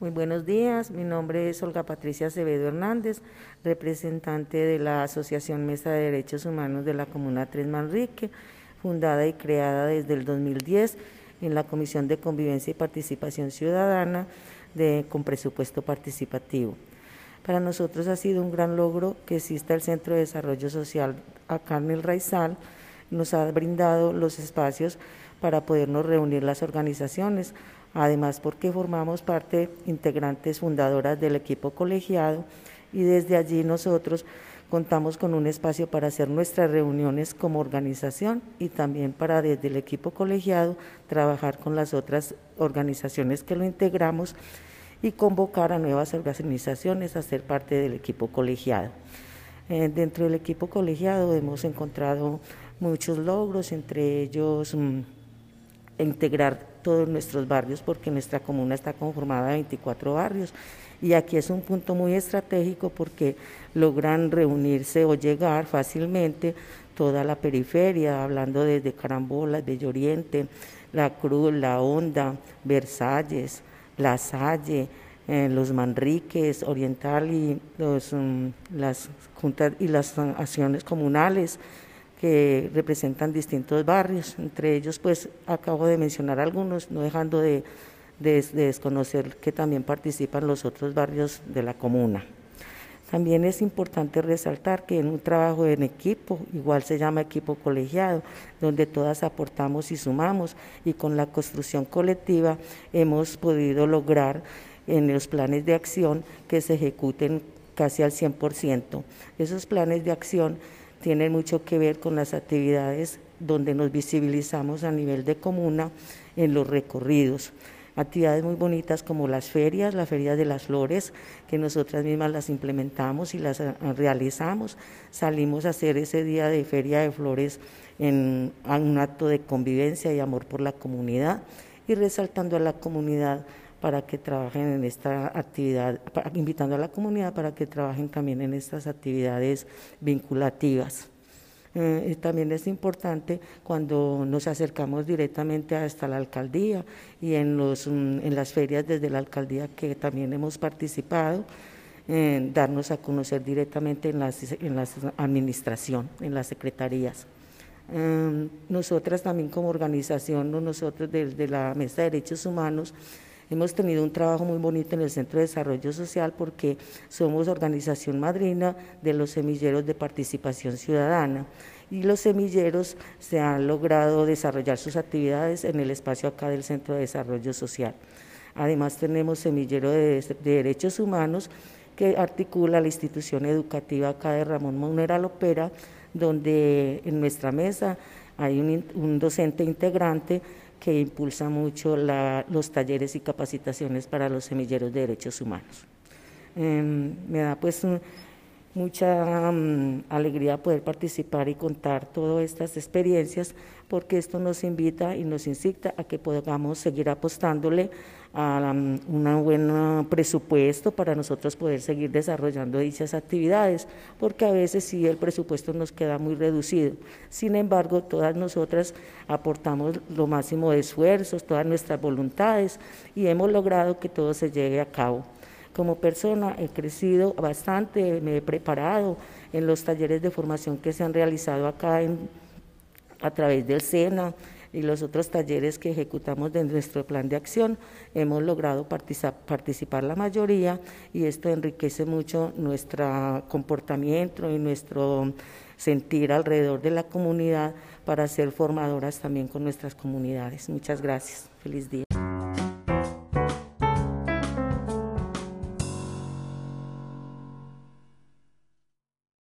Muy buenos días, mi nombre es Olga Patricia Acevedo Hernández, representante de la Asociación Mesa de Derechos Humanos de la Comuna Tres Manrique, fundada y creada desde el 2010 en la Comisión de Convivencia y Participación Ciudadana de, con presupuesto participativo. Para nosotros ha sido un gran logro que exista el Centro de Desarrollo Social acá en el Raizal, nos ha brindado los espacios para podernos reunir las organizaciones, además porque formamos parte integrantes fundadoras del equipo colegiado y desde allí nosotros contamos con un espacio para hacer nuestras reuniones como organización y también para desde el equipo colegiado trabajar con las otras organizaciones que lo integramos y convocar a nuevas organizaciones a ser parte del equipo colegiado. Eh, dentro del equipo colegiado hemos encontrado muchos logros, entre ellos mm, integrar todos nuestros barrios porque nuestra comuna está conformada de 24 barrios. Y aquí es un punto muy estratégico porque logran reunirse o llegar fácilmente toda la periferia, hablando desde Carambola, Bello Oriente, La Cruz, La Honda, Versalles, La Salle, eh, los Manriques, Oriental y los, mm, las juntas y las acciones comunales que representan distintos barrios, entre ellos pues acabo de mencionar algunos, no dejando de, desconocer que también participan los otros barrios de la comuna. También es importante resaltar que en un trabajo en equipo, igual se llama equipo colegiado, donde todas aportamos y sumamos y con la construcción colectiva hemos podido lograr en los planes de acción que se ejecuten casi al 100%. Esos planes de acción tienen mucho que ver con las actividades donde nos visibilizamos a nivel de comuna en los recorridos. Actividades muy bonitas como las ferias, la feria de las flores, que nosotras mismas las implementamos y las eh, realizamos. Salimos a hacer ese día de feria de flores en un acto de convivencia y amor por la comunidad y resaltando a la comunidad para que trabajen en esta actividad, invitando a la comunidad para que trabajen también en estas actividades vinculativas. Eh, también es importante cuando nos acercamos directamente hasta la alcaldía y en, los, mm, en las ferias desde la alcaldía que también hemos participado, darnos a conocer directamente en la en las administración, en las secretarías. Eh, nosotras también como organización, nosotros desde la Mesa de Derechos Humanos, Hemos tenido un trabajo muy bonito en el Centro de Desarrollo Social porque somos organización madrina de los semilleros de participación ciudadana y los semilleros se han logrado desarrollar sus actividades en el espacio acá del Centro de Desarrollo Social. Además tenemos semillero de, derechos humanos que articula la institución educativa acá de Ramón Monera Lopera, donde en nuestra mesa hay un docente integrante que impulsa mucho los talleres y capacitaciones para los semilleros de derechos humanos. Em, me da pues mucha mm, alegría poder participar y contar todas estas experiencias porque esto nos invita y nos incita a que podamos seguir apostándole a un buen presupuesto para nosotros poder seguir desarrollando dichas actividades, porque a veces sí el presupuesto nos queda muy reducido. Sin embargo, todas nosotras aportamos lo máximo de esfuerzos, todas nuestras voluntades y hemos logrado que todo se llegue a cabo. Como persona he crecido bastante, me he preparado en los talleres de formación que se han realizado acá a través del SENA, y los otros talleres que ejecutamos de nuestro plan de acción, hemos logrado participar la mayoría y esto enriquece mucho nuestro comportamiento y nuestro sentir alrededor de la comunidad para ser formadoras también con nuestras comunidades. Muchas gracias. Feliz día.